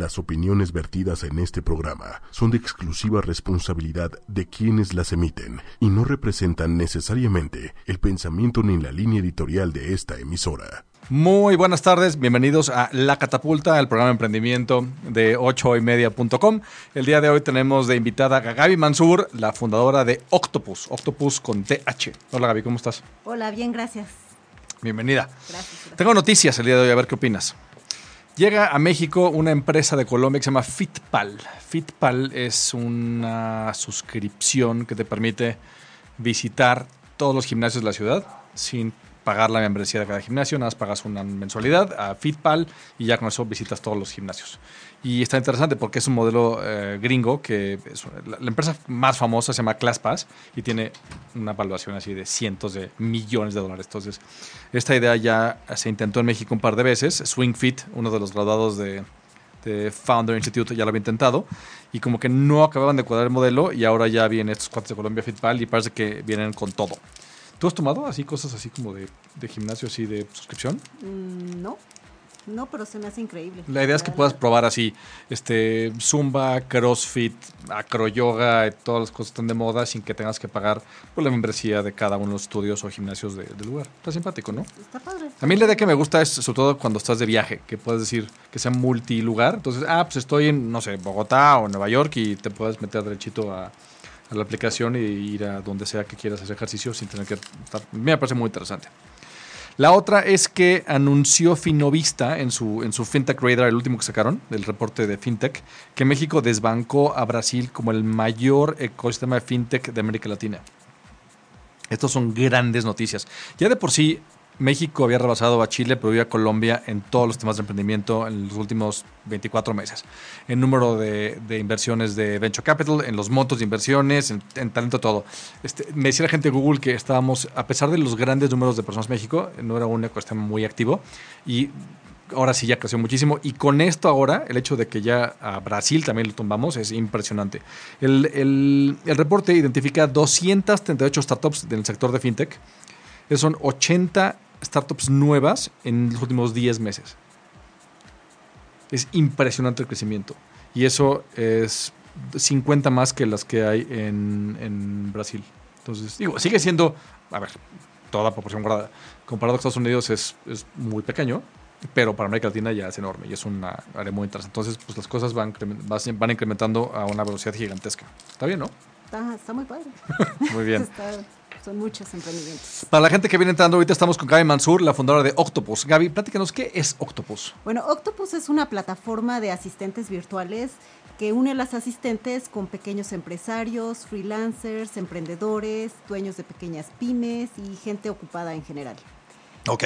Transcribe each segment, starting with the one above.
Las opiniones vertidas en este programa son de exclusiva responsabilidad de quienes las emiten y no representan necesariamente el pensamiento ni la línea editorial de esta emisora. Muy buenas tardes, bienvenidos a La Catapulta, el programa de emprendimiento de 8ymedia.com. El día de hoy tenemos de invitada a Gaby Mansur, la fundadora de Octopus, Octopus con TH. Hola Gaby, ¿cómo estás? Hola, bien, gracias. Bienvenida. Gracias. gracias. Tengo noticias el día de hoy, a ver qué opinas. Llega a México una empresa de Colombia que se llama Fitpal. Fitpal es una suscripción que te permite visitar todos los gimnasios de la ciudad sin pagar la membresía de cada gimnasio, nada más pagas una mensualidad a Fitpal y ya con eso visitas todos los gimnasios. Y está interesante porque es un modelo eh, gringo que es- la, la empresa más famosa se llama ClassPass y tiene una valuación así de cientos de millones de dólares. Entonces, esta idea ya se intentó en México un par de veces. Swing Fit, uno de los graduados de, de Founder Institute, ya lo había intentado y como que no acababan de cuadrar el modelo y ahora ya vienen estos cuates de Colombia Fitpal y parece que vienen con todo. ¿Tú has tomado así cosas así como de, de gimnasio, así de suscripción? Mm, no, no, pero se me hace increíble. La idea es que puedas probar así, este, Zumba, CrossFit, acroyoga, todas las cosas están de moda sin que tengas que pagar por la membresía de cada uno de los estudios o gimnasios de- del lugar. Está simpático, ¿no? Está padre. A mí la idea que me gusta es sobre todo cuando estás de viaje, que puedes decir que sea multilugar. Entonces, ah, pues estoy en, no sé, Bogotá o Nueva York y te puedes meter derechito a, a la aplicación y ir a donde sea que quieras hacer ejercicio sin tener que estar. Me parece muy interesante. La otra es que anunció Finovista en su, en su FinTech Radar, el último que sacaron, del reporte de FinTech, que México desbancó a Brasil como el mayor ecosistema de FinTech de América Latina. Estas son grandes noticias. Ya de por sí, México había rebasado a Chile, pero y a Colombia en todos los temas de emprendimiento en los últimos 24 meses. En número de, inversiones de Venture Capital, en los montos de inversiones, en, en talento, todo. Este, me decía la gente de Google que estábamos, a pesar de los grandes números de personas en México, no era un ecosistema muy activo. Y ahora sí ya creció muchísimo. Y con esto ahora, el hecho de que ya a Brasil también lo tumbamos es impresionante. El, el- el reporte identifica 238 startups del sector de fintech. Esos son 80 startups nuevas en los últimos 10 meses. Es impresionante el crecimiento. Y eso es 50 más que las que hay en, en Brasil. Entonces, digo, sigue siendo, a ver, toda proporción guardada. Comparado con Estados Unidos es, es muy pequeño, pero para América Latina ya es enorme y es una área muy interesante. Entonces, pues las cosas van, van incrementando a una velocidad gigantesca. Está bien, ¿no? Está, está muy padre. Muy bien. Está- son muchos emprendimientos. Para la gente que viene entrando, ahorita estamos con Gaby Mansur, la fundadora de Octopus. Gaby, platícanos, ¿qué es Octopus? Bueno, Octopus es una plataforma de asistentes virtuales que une a las asistentes con pequeños empresarios, freelancers, emprendedores, dueños de pequeñas pymes y gente ocupada en general. Ok.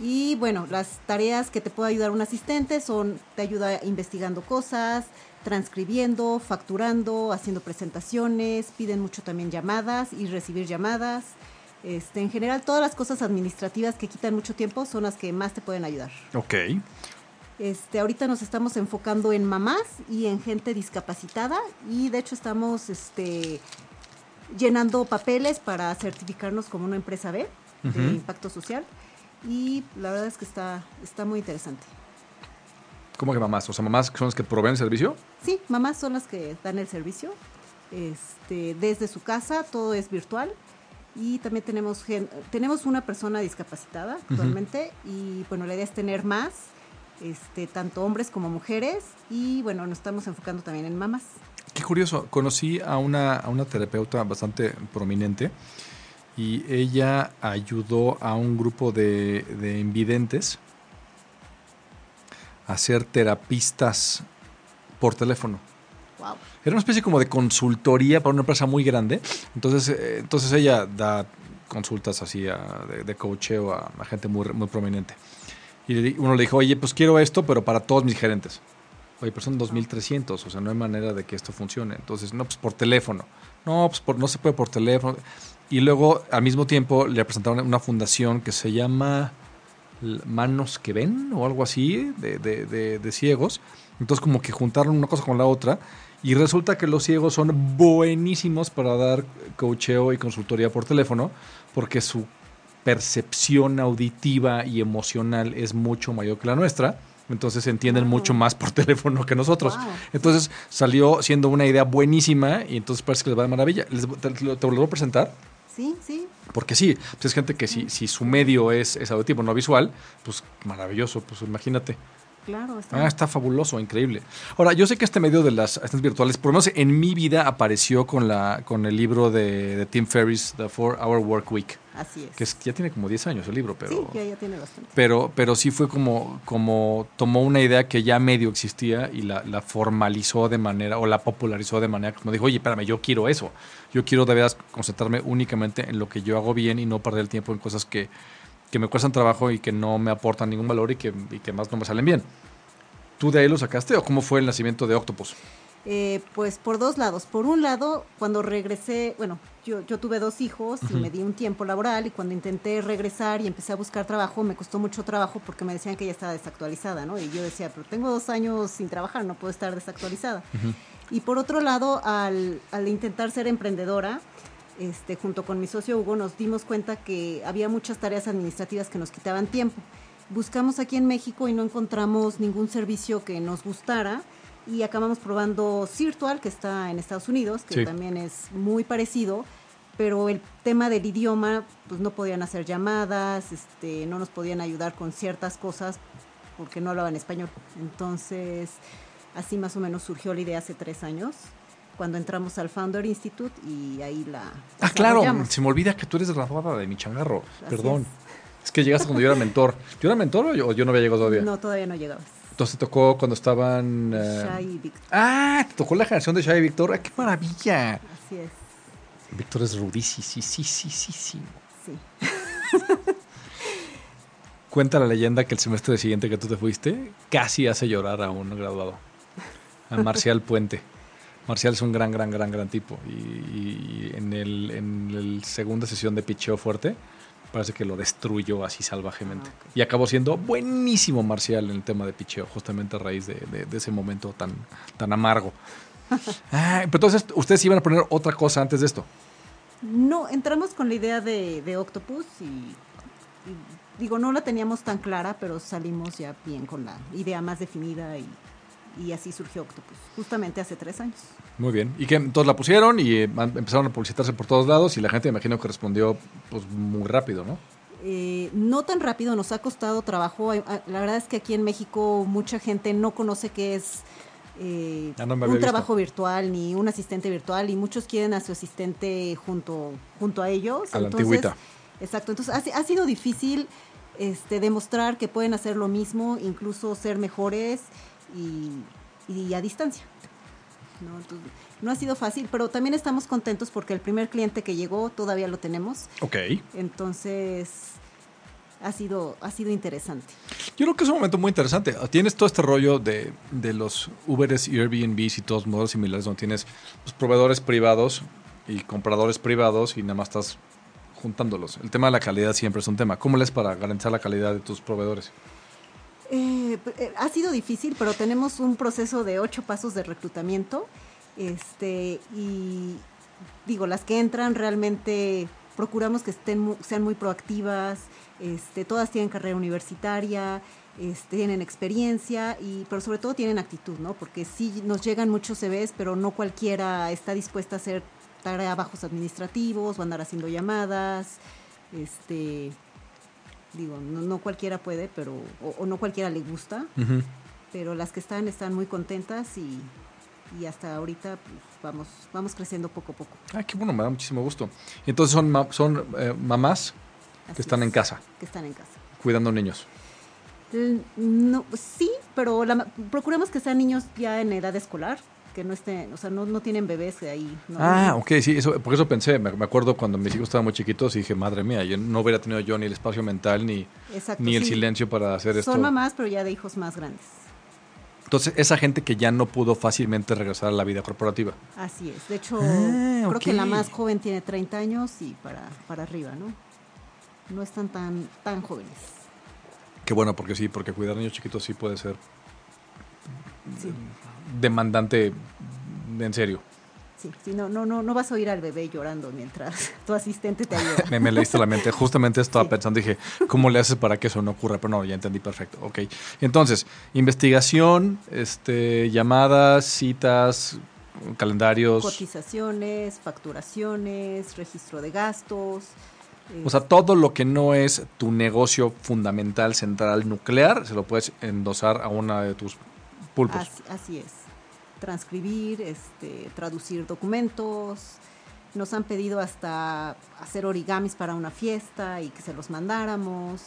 Y bueno, las tareas que te puede ayudar un asistente son, te ayuda investigando cosas, transcribiendo, facturando, haciendo presentaciones, piden mucho también llamadas y recibir llamadas. Este, en general, todas las cosas administrativas que quitan mucho tiempo son las que más te pueden ayudar. Ok. Este, ahorita nos estamos enfocando en mamás y en gente discapacitada y de hecho estamos este, llenando papeles para certificarnos como una empresa B de impacto social y la verdad es que está, está muy interesante. ¿Cómo que mamás? O sea, mamás son las que proveen el servicio. Sí, mamás son las que dan el servicio este, desde su casa, todo es virtual y también tenemos, gen- tenemos una persona discapacitada actualmente y bueno, la idea es tener más, este, tanto hombres como mujeres y bueno, nos estamos enfocando también en mamás. Qué curioso. Conocí a una, a una terapeuta bastante prominente y ella ayudó a un grupo de, de invidentes a ser terapistas por teléfono. Wow. Era una especie como de consultoría para una empresa muy grande. Entonces, eh, entonces ella da consultas así a- de, de coacheo a, a gente muy, muy prominente. Y uno le dijo, oye, pues quiero esto, pero para todos mis gerentes. Oye, pero son 2.300, o sea, no hay manera de que esto funcione. Entonces, no, pues por teléfono. No, pues por- no se puede por teléfono. Y luego, al mismo tiempo, le presentaron una fundación que se llama Manos que Ven o algo así, de, de- de- de ciegos. Entonces, como que juntaron una cosa con la otra. Y resulta que los ciegos son buenísimos para dar coacheo y consultoría por teléfono, porque su percepción auditiva y emocional es mucho mayor que la nuestra. Entonces entienden Wow. mucho más por teléfono que nosotros. Wow. Entonces salió siendo una idea buenísima y entonces parece que les va de maravilla. Les- te, te lo te lo voy a presentar Sí, sí. porque sí, pues es gente que si, si su medio es, es auditivo, no visual, pues maravilloso, pues imagínate. Claro, está. Ah, está fabuloso, increíble. Ahora, yo sé que este medio de las asistentes virtuales, por lo menos en mi vida apareció con, la, con el libro de, de Tim Ferriss, The Four Hour Work Week, Así es. que es- ya tiene como 10 años el libro, pero... sí, ya, ya tiene bastante. Pero, pero sí fue como, como tomó una idea que ya medio existía y la, la formalizó de manera, o la popularizó de manera como dijo, oye, espérame, yo quiero eso. Yo quiero de veras concentrarme únicamente en lo que yo hago bien y no perder el tiempo en cosas que, que me cuestan trabajo y que no me aportan ningún valor y que, y que más no me salen bien. ¿Tú de ahí lo sacaste o cómo fue el nacimiento de Octopus? Eh, pues por dos lados. Por un lado, cuando regresé, bueno, yo, yo tuve dos hijos y me di un tiempo laboral y cuando intenté regresar y empecé a buscar trabajo, me costó mucho trabajo porque me decían que ya estaba desactualizada, ¿no? Y yo decía, pero tengo dos años sin trabajar, no puedo estar desactualizada. Y por otro lado, al, al intentar ser emprendedora, este, junto con mi socio Hugo, nos dimos cuenta que había muchas tareas administrativas que nos quitaban tiempo. Buscamos aquí en México y no encontramos ningún servicio que nos gustara y acabamos probando Virtual, que está en Estados Unidos, que Sí. también es muy parecido, pero el tema del idioma, pues no podían hacer llamadas, este, no nos podían ayudar con ciertas cosas porque no hablaban español. Entonces, así más o menos surgió la idea hace tres años, cuando entramos al Founder Institute y ahí la... Ah, claro, se me olvida que tú eres graduada de mi changarro. Así Perdón. es. Es. que llegaste cuando yo era mentor. ¿Yo era mentor o yo, yo no había llegado todavía? No, todavía no llegabas. Entonces te tocó cuando estaban... eh, Shai y Víctor. Ah, te tocó la generación de Shai y Víctor. ¡Ah, ¡Qué maravilla! Así es, Víctor es rudísimo. Sí, sí, sí, sí, sí. sí. Cuenta la leyenda que el semestre siguiente que tú te fuiste casi hace llorar a un graduado. A Marcial Puente. Marcial es un gran, gran, gran, gran tipo. Y, y en el en el segunda sesión de picheo fuerte parece que lo destruyó así salvajemente. Ah. Y acabó siendo buenísimo Marcial en el tema de picheo, justamente a raíz de, de- de ese momento tan, tan amargo. Ah, pero entonces, ¿ustedes iban a poner otra cosa antes de esto? No, entramos con la idea de, de Octopus y, y digo, no la teníamos tan clara, pero salimos ya bien con la idea más definida y, y así surgió Octopus, justamente hace tres años. Muy bien. Y que todos la pusieron y eh, empezaron a publicitarse por todos lados y la gente me imagino que respondió pues muy rápido, ¿no? Eh, no tan rápido, nos ha costado trabajo. Ah, La verdad es que aquí en México mucha gente no conoce qué es eh, Ah, no un visto. trabajo virtual ni un asistente virtual y muchos quieren a su asistente junto, junto a ellos. A la antigüita. Exacto, entonces ha, ha sido difícil este, demostrar que pueden hacer lo mismo, incluso ser mejores y, y a distancia. ¿no? Entonces, no ha sido fácil, pero también estamos contentos porque el primer cliente que llegó todavía lo tenemos. Ok. Entonces, ha sido, ha sido interesante. Yo creo que es un momento muy interesante. Tienes todo este rollo de, de los Uberes y Airbnbs y todos los modelos similares donde tienes los proveedores privados y compradores privados y nada más estás juntándolos. El tema de la calidad siempre es un tema. ¿Cómo le es para garantizar la calidad de tus proveedores? Eh, eh, ha sido difícil, pero tenemos un proceso de ocho pasos de reclutamiento. Este, y digo, las que entran realmente procuramos que estén sean muy proactivas, este, todas tienen carrera universitaria, este, tienen experiencia, y, pero sobre todo tienen actitud, ¿no? Porque sí nos llegan muchos CVs, pero no cualquiera está dispuesta a hacer trabajos administrativos o andar haciendo llamadas. Este, digo, no, no cualquiera puede, pero, o, o no cualquiera le gusta, pero las que están están muy contentas y, y hasta ahorita pues, vamos, vamos creciendo poco a poco. Ah, qué bueno, me da muchísimo gusto. Entonces son, ma- son eh, mamás Así que están es, en casa, Que están en casa. cuidando niños. L- No, sí, pero la procuramos que sean niños ya en edad escolar, que no estén, o sea, no, no tienen bebés ahí. no- Ah, ok, sí, eso, por eso pensé, me, me acuerdo cuando mis hijos estaban muy chiquitos y dije, madre mía, yo no hubiera tenido yo ni el espacio mental ni, Exacto, ni el sí. silencio para hacer esto. Son mamás, pero ya de hijos más grandes. Entonces, esa gente que ya no pudo fácilmente regresar a la vida corporativa. Así es. De hecho, Ah, creo que la más joven tiene 30 años y para, para arriba, ¿no? No están tan, tan jóvenes. Qué bueno, porque sí, porque cuidar niños chiquitos sí puede ser Sí. Demandante en serio. Sí, sí, no, no, no, no vas a oír al bebé llorando mientras tu asistente te ayuda. Me, me leíste la mente. Justamente estaba Sí. pensando, dije, ¿cómo le haces para que eso no ocurra? Pero no, ya entendí perfecto. Ok. Entonces, investigación, este, llamadas, citas, calendarios. Cotizaciones, facturaciones, registro de gastos. O sea, todo lo que no es tu negocio fundamental, central, nuclear, se lo puedes endosar a una de tus pulpos. Así, así es. Transcribir, este, traducir documentos. Nos han pedido hasta hacer origamis para una fiesta y que se los mandáramos.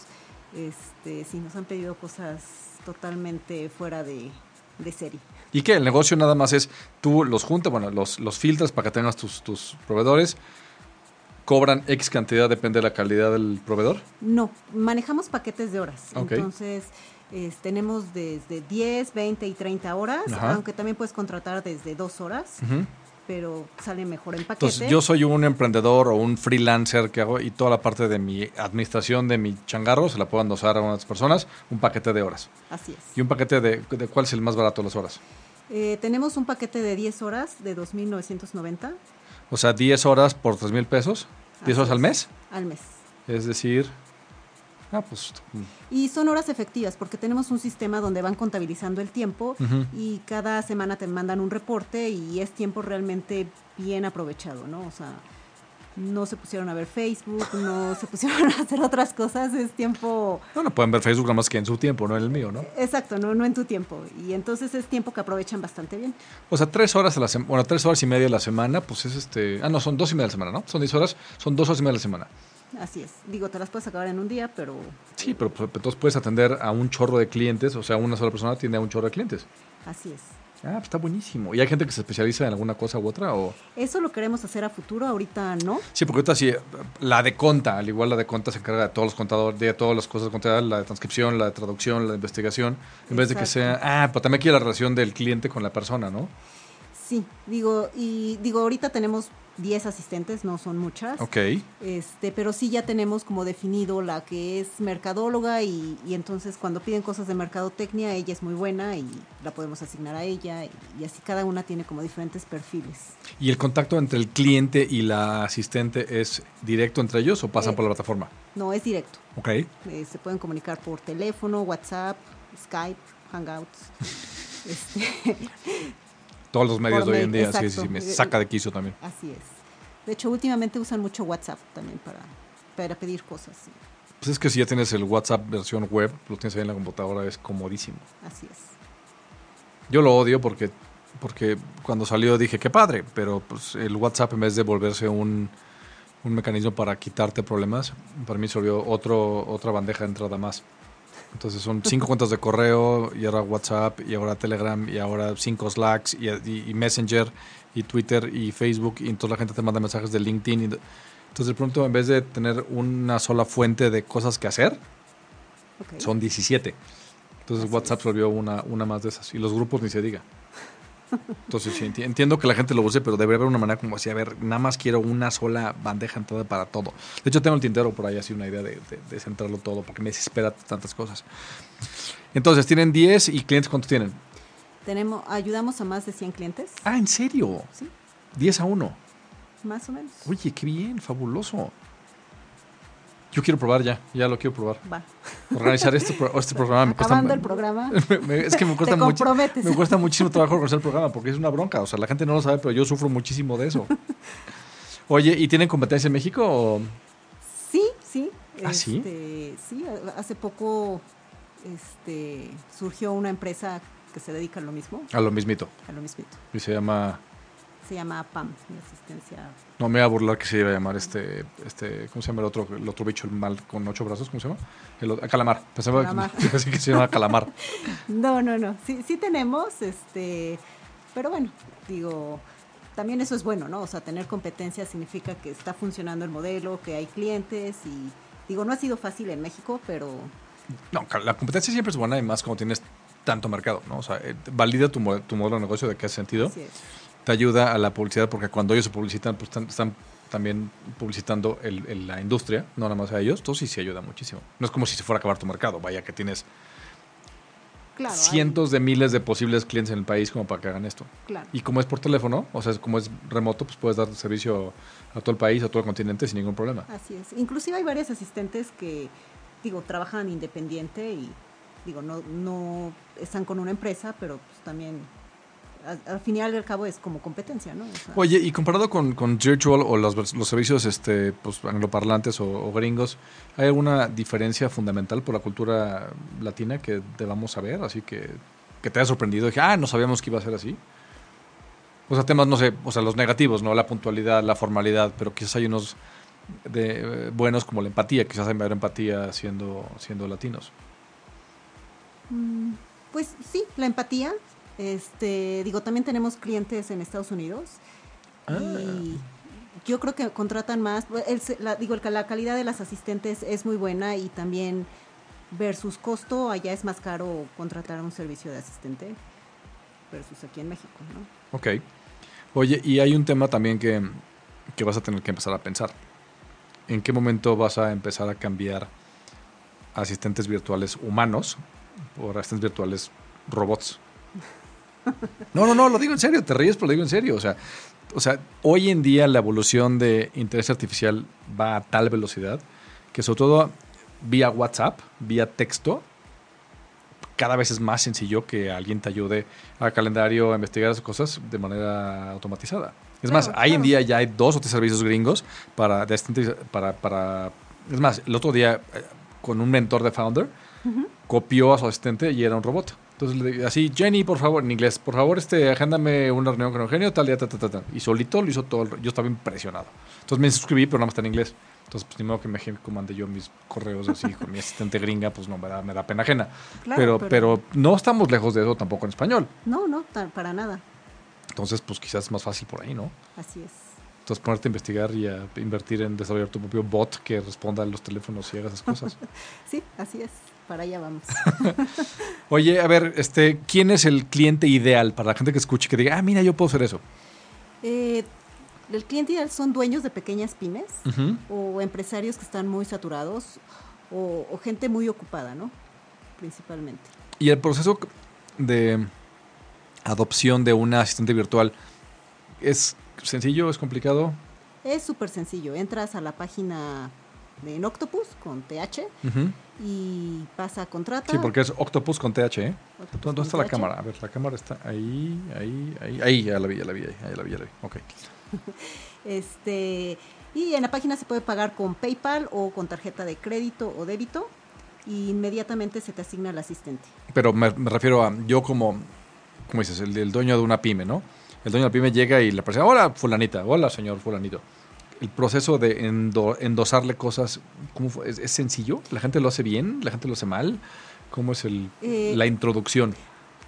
Este, sí, nos han pedido cosas totalmente fuera de, de serie. ¿Y qué? El negocio nada más es, tú los juntas, bueno, los, los filtras para que tengas tus, tus proveedores, cobran X cantidad, depende de la calidad del proveedor. No, manejamos paquetes de horas. Entonces, es- tenemos desde 10, 20 y 30 horas, Ajá. aunque también puedes contratar desde 2 horas, pero sale mejor en paquete. Entonces, yo soy un emprendedor o un freelancer que hago y toda la parte de mi administración de mi changarro se la puedo endosar a unas personas, un paquete de horas. Así es. ¿Y un paquete de, de cuál es el más barato de las horas? Eh, tenemos un paquete de 10 horas de 2.990 O sea, 10 horas por 3 mil pesos, 10 Así horas al es. mes. al mes. Es decir, ah, pues Y son horas efectivas porque tenemos un sistema donde van contabilizando el tiempo y cada semana te mandan un reporte y es tiempo realmente bien aprovechado, ¿no? O sea, no se pusieron a ver Facebook, no se pusieron a hacer otras cosas, es tiempo bueno, pueden ver Facebook nada más que en su tiempo, no en el mío, ¿no? Exacto, no, no en tu tiempo. Y entonces es tiempo que aprovechan bastante bien. O sea, tres horas a la semana, bueno, tres horas y media a la semana, pues es este, ah, no, son dos y media a la semana, ¿no? Son 10 horas, son dos horas y media a la semana. Así es. Digo, te las puedes acabar en un día, pero Sí, pero pues, entonces puedes atender a un chorro de clientes, o sea, una sola persona tiene a un chorro de clientes. así es. Ah, pues está buenísimo. ¿Y hay gente que se especializa en alguna cosa u otra? O... Eso lo queremos hacer a futuro, ahorita no. Sí, porque ahorita sí, la de conta, al igual la de conta se encarga de todos los contadores, de todas las cosas contadas, la de transcripción, la de traducción, la de investigación, en vez de que sea, ah, pero también quiere la relación del cliente con la persona, ¿no? Sí, digo, y digo, ahorita tenemos 10 asistentes, no son muchas. Ok. Este, pero sí ya tenemos como definido la que es mercadóloga y, y entonces cuando piden cosas de mercadotecnia, ella es muy buena y la podemos asignar a ella y, y así cada una tiene como diferentes perfiles. ¿Y el contacto entre el cliente y la asistente es directo entre ellos o pasan Eh. por la plataforma? No, es directo. Ok. Eh, se pueden comunicar por teléfono, WhatsApp, Skype, Hangouts. Este, Todos los medios de hoy en día, sí, sí, sí, me saca de quicio también. así es. De hecho, últimamente usan mucho WhatsApp también para, para pedir cosas. sí, Pues es que si ya tienes el WhatsApp versión web, lo tienes ahí en la computadora, es comodísimo. Así es. Yo lo odio porque, porque cuando salió dije, qué padre, pero pues el WhatsApp en vez de volverse un, un mecanismo para quitarte problemas, para mí se volvió otro, otra bandeja de entrada más. Entonces son cinco cuentas de correo y ahora WhatsApp y ahora Telegram y ahora cinco Slacks y, y- y Messenger y Twitter y Facebook y entonces la gente te manda mensajes de LinkedIn. y de- entonces de pronto en vez de tener una sola fuente de cosas que hacer, son 17. Entonces Así WhatsApp se volvió una, una más de esas. Y los grupos ni se diga. Entonces sí, enti- entiendo que la gente lo use, pero debería haber una manera como así, a ver, nada más quiero una sola bandeja entrada para todo. De hecho, tengo el tintero por ahí así una idea de, de- de centrarlo todo, porque me desespera tantas cosas. Entonces, tienen 10 y clientes, ¿cuántos tienen? Tenemos, ayudamos a más de 100 clientes, Ah, ¿en serio? Sí. 10 a 1. más o menos. Oye, qué bien, fabuloso. Yo quiero probar ya, ya lo quiero probar. Va. Organizar este, este programa me cuesta Acabando el programa, Me- me- es que me cuesta, Te mucho, me cuesta muchísimo trabajo organizar el programa porque es una bronca. O sea, la gente no lo sabe, pero yo sufro muchísimo de eso. Oye, ¿y tienen competencia en México? o- sí, sí. ¿Ah, sí? este, sí, a- hace poco este, surgió una empresa que se dedica a lo mismo, A lo mismito. a lo mismito. Y se llama. Se llama PAM, mi asistencia. No me voy a burlar que se iba a llamar este. este ¿Cómo se llama el otro, el otro bicho, el mal con ocho brazos? ¿Cómo se llama? El, otro- calamar. Pensaba Calamar. Que, se llama calamar. No, no, no. Sí, sí tenemos, este, pero bueno, digo, también eso es bueno, ¿no? O sea, tener competencia significa que está funcionando el modelo, que hay clientes y digo, no ha sido fácil en México, pero No, la competencia siempre es buena y más cuando tienes tanto mercado, ¿no? O sea, eh, valida tu, tu modelo de negocio de qué sentido. así es. Te ayuda a la publicidad porque cuando ellos se publicitan, pues están, están también publicitando el- el- la industria, no nada más a ellos. Entonces sí, sí ayuda muchísimo. No es como si se fuera a acabar tu mercado, vaya que tienes Claro, hay- cientos de miles de posibles clientes en el país como para que hagan esto. Claro. Y como es por teléfono, o sea, como es remoto, pues puedes dar servicio a todo el país, a todo el continente sin ningún problema. Así es. Inclusive hay varias asistentes que, digo, trabajan independiente y, digo, no, no están con una empresa, pero pues también, al final y al cabo es como competencia, ¿no? O sea, Oye, y comparado con, con Virtual o los, servicios este, pues, angloparlantes o, o gringos, ¿hay alguna diferencia fundamental por la cultura latina que debamos saber? Así que, que te haya sorprendido. Dije, ah, no sabíamos que iba a ser así. O sea, temas, no sé, o sea, los negativos, ¿no? La puntualidad, la formalidad, pero quizás hay unos de, eh, buenos como la empatía. Quizás hay mayor empatía siendo, siendo latinos. Mm, Pues sí, la empatía. Este, digo, también tenemos clientes en Estados Unidos y yo creo que contratan más. El se- la, digo, el- la calidad de las asistentes es muy buena y también versus costo, allá es más caro contratar un servicio de asistente versus aquí en México, ¿no? Ok. Oye, y hay un tema también que, que vas a tener que empezar a pensar. ¿En qué momento vas a empezar a cambiar asistentes virtuales humanos por asistentes virtuales robots? No, no, no, lo digo en serio, te ríes, pero lo digo en serio. O sea, o sea, hoy en día la evolución de inteligencia artificial va a tal velocidad que sobre todo vía WhatsApp, vía texto, cada vez es más sencillo que alguien te ayude a calendario, a investigar esas cosas de manera automatizada. Es más, Claro, hoy en día ya hay dos o tres servicios gringos para, para, para... Es más, el otro día eh, con un mentor de Founder copió a su asistente y era un robot. Entonces, así, Jenny, por favor, en inglés, por favor, este, agéndame una reunión con Eugenio, tal día, ta, ta, ta, ta. Y solito lo hizo todo. el- yo estaba impresionado. Entonces me suscribí, pero nada más está en inglés. Entonces, pues ni modo que me imagine cómo mandé yo mis correos así con mi asistente gringa, pues no, me da, me da pena ajena. Claro, pero, pero- pero no estamos lejos de eso tampoco en español. No, no, para nada. Entonces, pues quizás es más fácil por ahí, ¿no? Así es. Entonces, ponerte a investigar y a invertir en desarrollar tu propio bot que responda a los teléfonos y haga esas cosas. Sí, así es. Para allá vamos. Oye, a ver, este, ¿quién es el cliente ideal para la gente que escuche y que diga, ah, mira, yo puedo hacer eso? Eh, el cliente ideal son dueños de pequeñas pymes o empresarios que están muy saturados o, o gente muy ocupada, ¿no? Principalmente. Y el proceso de adopción de una asistente virtual es sencillo, es complicado. Es súper sencillo. Entras a la página en Octopus con TH y pasa a contrata. Sí, porque es Octopus con TH, ¿eh? Octopus ¿Dónde está la cámara? A ver, la cámara está ahí, ahí, ahí. Ahí, ya la vi, ya la vi, ahí, la vi, ya la vi. Ok. Este, y en la página se puede pagar con PayPal o con tarjeta de crédito o débito y inmediatamente se te asigna el asistente. Pero me, me refiero a yo como, ¿cómo dices? El, el dueño de una pyme, ¿no? El dueño de la pyme llega y le presenta, hola, fulanita, hola, señor fulanito. El proceso de endo- endosarle cosas, ¿cómo fue? ¿Es, es sencillo? ¿La gente lo hace bien? ¿La gente lo hace mal? ¿Cómo es el, Eh, la introducción?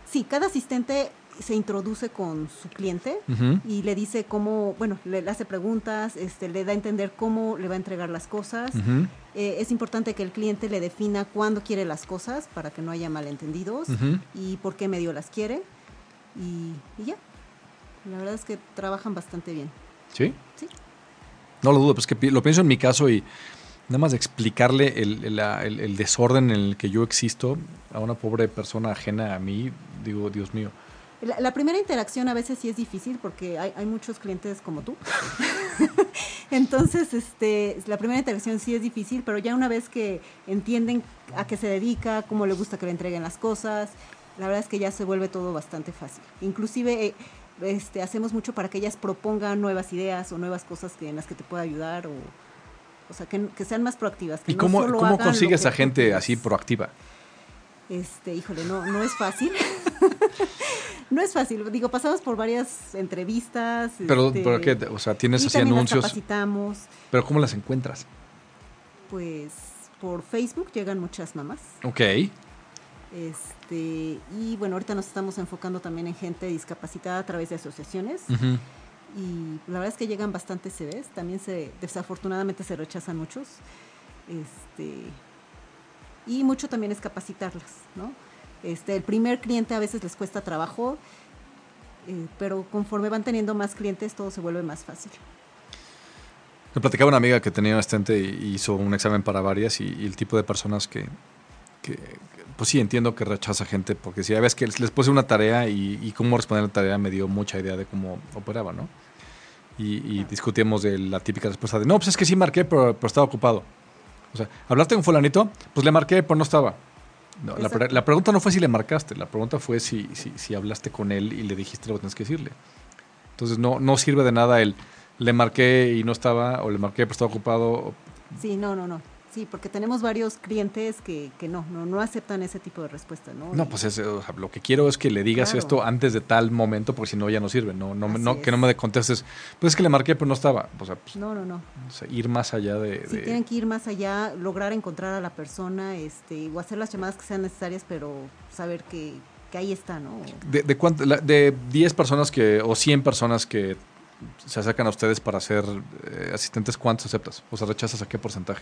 Sí, cada asistente se introduce con su cliente Ujú. y le dice cómo, bueno, le, hace preguntas, este, le da a entender cómo le va a entregar las cosas. Ujú. Eh, es importante que el cliente le defina cuándo quiere las cosas para que no haya malentendidos Ujú. y por qué medio las quiere. Y, y ya. La verdad es que trabajan bastante bien. ¿Sí? Sí. No lo dudo, pues que lo pienso en mi caso y nada más explicarle el, el- desorden en el que yo existo a una pobre persona ajena a mí, digo, Dios mío. La, la primera interacción a veces sí es difícil porque hay, hay muchos clientes como tú. Entonces, este, la primera interacción sí es difícil, pero ya una vez que entienden a qué se dedica, cómo le gusta que le entreguen las cosas, la verdad es que ya se vuelve todo bastante fácil. Inclusive eh, este, hacemos mucho para que ellas propongan nuevas ideas o nuevas cosas que, en las que te pueda ayudar o, o sea, que, que sean más proactivas. que ¿Y no cómo, solo consigues a gente así proactiva? Este, híjole, no, no es fácil. no es fácil. Digo, pasamos por varias entrevistas. Pero, este, pero ¿qué? O sea, tienes y así también las anuncios, capacitamos, pero ¿cómo las encuentras? pues, por Facebook llegan muchas mamás. Ok. Este, y bueno, ahorita nos estamos enfocando también en gente discapacitada a través de asociaciones. Y la verdad es que llegan bastantes CVs. También se, desafortunadamente se rechazan muchos. Este, y mucho también es capacitarlas, ¿no? Este, el primer cliente a veces les cuesta trabajo, eh, pero conforme van teniendo más clientes todo se vuelve más fácil. Me platicaba una amiga que tenía un asistente y hizo un examen para varias y, y el tipo de personas que, que pues sí, entiendo que rechaza gente, porque si ya ves que les puse una tarea y, y cómo responder la tarea me dio mucha idea de cómo operaba, ¿no? Y, y discutíamos de la típica respuesta de, no, pues es que sí marqué, pero, pero estaba ocupado. O sea, ¿hablaste con fulanito? Pues le marqué, pero no estaba. No, la, pre- la pregunta no fue si le marcaste, la pregunta fue si, si, si hablaste con él y le dijiste lo que tienes que decirle. Entonces no, no sirve de nada el le marqué y no estaba, o le marqué pero estaba ocupado. Sí, no, no, no. Sí, porque tenemos varios clientes que, que no, no, no aceptan ese tipo de respuesta, ¿no? No, pues es, o sea, lo que quiero es que le digas Claro. esto antes de tal momento, porque si no ya no sirve. No, no, Así no, que no me contestes, pues es que le marqué pero no estaba. O sea, pues, No, no, no. o sea, ir más allá de... Sí, de- tienen que ir más allá, lograr encontrar a la persona, este, o hacer las llamadas que sean necesarias, pero saber que, que ahí está, ¿no? De, de, cuánto- la- de 10 personas que, o 100 personas que se acercan a ustedes para ser eh, asistentes, ¿cuántos aceptas? O sea, ¿rechazas a qué porcentaje?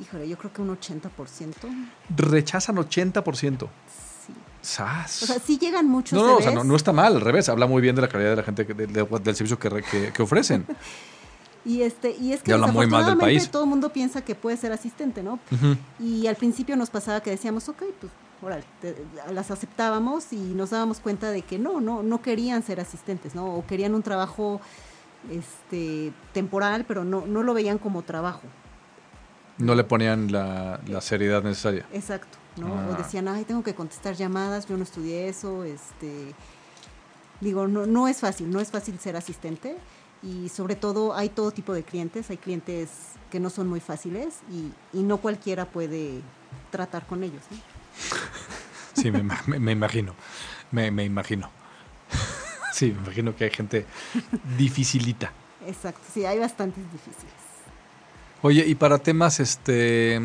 Híjole, yo creo que un 80%. Rechazan 80%. Sí. ¡Sas! O sea, sí llegan muchos. no, no, o sea, no, no está mal, al revés. Habla muy bien de la calidad de la gente, que- de- de- del servicio que, que- que ofrecen. Y, este, y es Y que habla muy mal del país. todo el mundo piensa que puede ser asistente, ¿no? Y al principio nos pasaba que decíamos, ok, pues órale, te- las aceptábamos y nos dábamos cuenta de que no, no, no querían ser asistentes, ¿no? O querían un trabajo este, temporal, pero no, no lo veían como trabajo. No le ponían la, la seriedad necesaria. Exacto, ¿no? Ah. O decían, ay, tengo que contestar llamadas, yo no estudié eso, este... Digo, no, no es fácil, no es fácil ser asistente y sobre todo hay todo tipo de clientes, hay clientes que no son muy fáciles y, y no cualquiera puede tratar con ellos, ¿no? Sí, me- me imagino. Me, me imagino. Sí, me imagino que hay gente dificilita. Exacto, sí, hay bastantes difíciles. Oye, y para temas, este,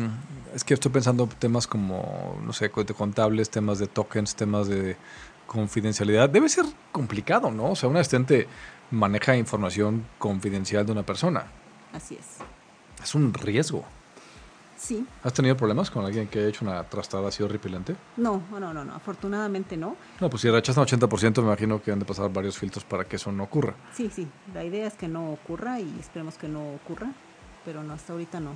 es que estoy pensando en temas como, no sé, contables, temas de tokens, temas de confidencialidad. Debe ser complicado, ¿no? O sea, un asistente maneja información confidencial de una persona. Así es. Es un riesgo. Sí, ¿Has tenido problemas con alguien que haya hecho una trastada así horripilante? no, no, no, no, afortunadamente no. No, pues si rechazan 80%, me imagino que han de pasar varios filtros para que eso no ocurra. Sí, sí, la idea es que no ocurra y esperemos que no ocurra, pero no, hasta ahorita no.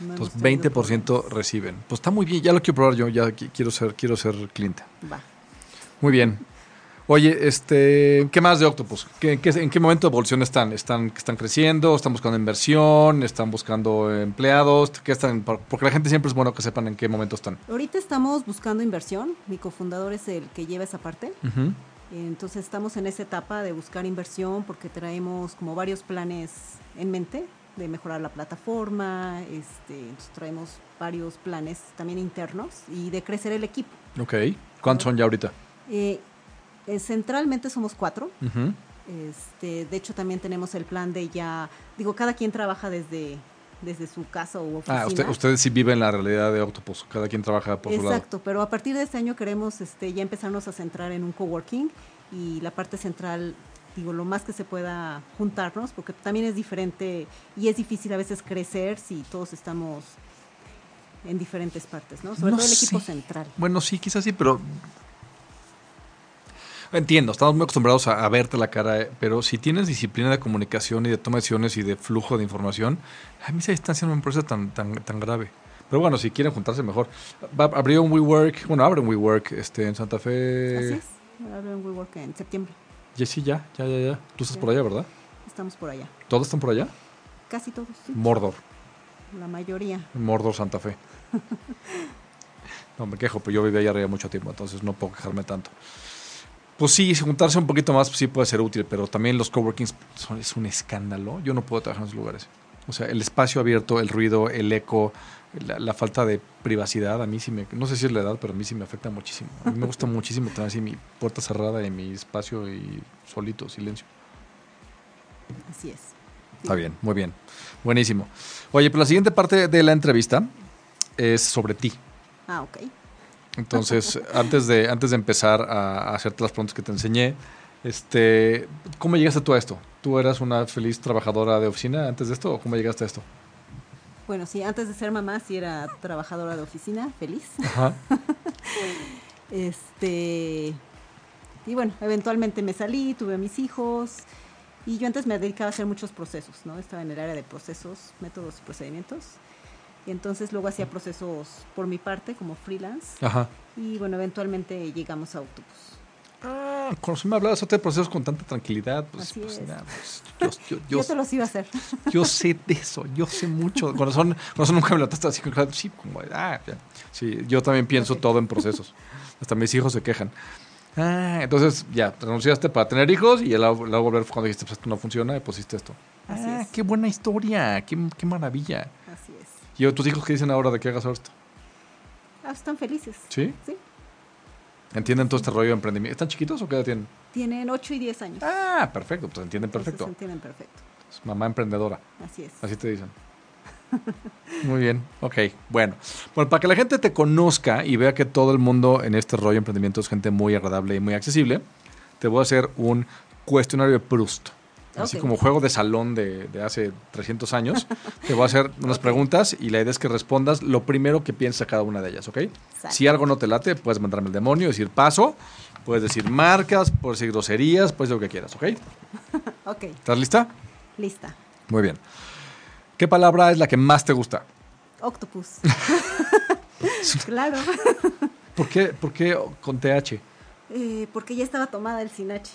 no hemos Entonces, tenido 20% problemas. reciben. Pues está muy bien, ya lo quiero probar yo, ya qui- quiero ser, quiero ser cliente. Va. Muy bien. Oye, este, ¿qué más de Octopus? ¿Qué, qué- en qué momento de evolución están? ¿Están, están creciendo? ¿Están buscando inversión? ¿Están buscando empleados? ¿Qué están? por- Porque la gente siempre es bueno que sepan en qué momento están. Ahorita estamos buscando inversión, mi cofundador es el que lleva esa parte, entonces estamos en esa etapa de buscar inversión porque traemos como varios planes en mente de mejorar la plataforma, este, traemos varios planes también internos y de crecer el equipo. Ok. ¿Cuántos son ya ahorita? Eh, eh, centralmente somos cuatro. Este, de hecho, también tenemos el plan de ya, digo, cada quien trabaja desde, desde su casa o oficina. Ah, usted- ustedes sí viven la realidad de Octopus. Cada quien trabaja por su lado. Exacto, pero a partir de este año queremos este, ya empezarnos a centrar en un coworking y la parte central, digo, lo más que se pueda juntarnos, porque también es diferente y es difícil a veces crecer si todos estamos en diferentes partes, ¿no? Sobre No todo el equipo sé. central. Bueno, sí, quizás sí, pero. Entiendo, estamos muy acostumbrados a, a verte la cara, eh, pero si tienes disciplina de comunicación y de toma de decisiones y de flujo de información, a mí se está haciendo una empresa tan, tan, tan grave. Pero bueno, si quieren juntarse mejor. Abrió un WeWork, bueno, abre un WeWork este, en Santa Así Fe. es. Ahora en WeWork en septiembre. Jessy, ya, ya, ya, ya. Tú estás Ya. por allá, ¿verdad? Estamos por allá. ¿Todos están por allá? Casi todos, sí. Mordor, La mayoría. Mordor, Santa Fe. No me quejo, pero yo viví allá arriba mucho tiempo, entonces no puedo quejarme tanto. Pues sí, juntarse un poquito más pues sí puede ser útil, pero también los coworkings son, es un escándalo. Yo no puedo trabajar en esos lugares. O sea, el espacio abierto, el ruido, el eco, la, la falta de privacidad, a mí sí me... No sé si es la edad, pero a mí sí me afecta muchísimo. A mí me gusta muchísimo tener así mi puerta cerrada y mi espacio y solito, silencio. Así es. Está bien, muy bien. Buenísimo. Oye, pues la siguiente parte de la entrevista es sobre ti. Ah, ok. Entonces, antes de, antes de empezar a, a hacerte las preguntas que te enseñé, este, ¿cómo llegaste tú a esto? ¿Tú eras una feliz trabajadora de oficina antes de esto o cómo llegaste a esto? Bueno, sí, antes de ser mamá, sí era trabajadora de oficina, feliz. Ajá. Este. Y bueno, eventualmente me salí, tuve mis hijos. Y yo antes me dedicaba a hacer muchos procesos, ¿no? Estaba en el área de procesos, métodos y procedimientos. Y entonces luego hacía procesos por mi parte como freelance. Ajá. Y bueno, eventualmente llegamos a Octopus. Ah, cuando se me hablabas de procesos con tanta tranquilidad, pues, Así pues es. nada, pues, yo, yo, yo, Yo te los iba a hacer. yo sé de eso, yo sé mucho. Corazón, corazón nunca me lo trataste así claro, sí, como, ah, ya. sí, yo también pienso todo en procesos. Hasta mis hijos se quejan. Ah, entonces ya, renunciaste para tener hijos y luego, luego cuando dijiste, pues esto no funciona, y pusiste esto. Así ah, es. qué buena historia, qué, qué maravilla. Así es. ¿Y tus hijos qué dicen ahora de que hagas esto? Ah, están felices. ¿Sí? Sí. ¿Entienden todo este rollo de emprendimiento? ¿Están chiquitos o qué edad tienen? Tienen 8 y 10 años. Ah, perfecto, pues entienden Entonces perfecto. se entienden perfecto. Es mamá emprendedora, Así es. así te dicen. Muy bien, ok, bueno. Bueno, para que la gente te conozca y vea que todo el mundo en este rollo de emprendimiento es gente muy agradable y muy accesible, te voy a hacer un cuestionario de Proust. Así como juego de salón de, de hace 300 años. te voy a hacer unas preguntas y la idea es que respondas lo primero que piensa cada una de ellas, ¿ok? Si algo no te late, puedes mandarme el demonio, decir paso, puedes decir marcas, puedes decir groserías, puedes decir lo que quieras, ¿ok? Ok, ¿Estás lista? lista. Muy bien. ¿Qué palabra es la que más te gusta? Octopus. claro. ¿Por qué, por qué con TH? Eh, porque ya estaba tomada el SINACH.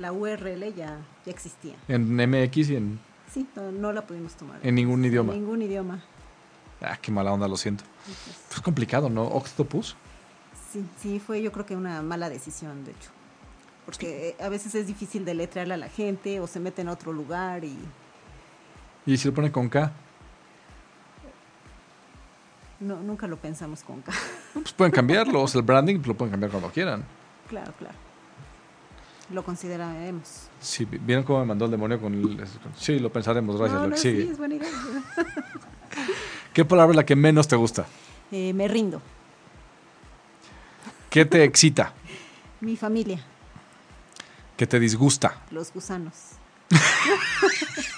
La URL ya, ya existía. En MX y en... Sí, no, no la pudimos tomar. En ningún idioma. En ningún idioma. Ah, qué mala onda, lo siento. Es complicado, ¿no? Octopus. Sí, sí, fue yo creo que una mala decisión, de hecho. Porque a veces es difícil deletrearle a la gente o se mete en otro lugar y Y si lo pone con K, no, nunca lo pensamos con K. pues pueden cambiarlo. O sea, el branding lo pueden cambiar cuando quieran. claro, claro. Lo consideraremos. Sí, ¿Vieron cómo me mandó el demonio con el... Sí, lo pensaremos, gracias. no, no, sí, es buena idea. ¿Qué palabra es la que menos te gusta? Eh, me rindo. ¿Qué te excita? Mi familia, ¿Qué te disgusta? los gusanos.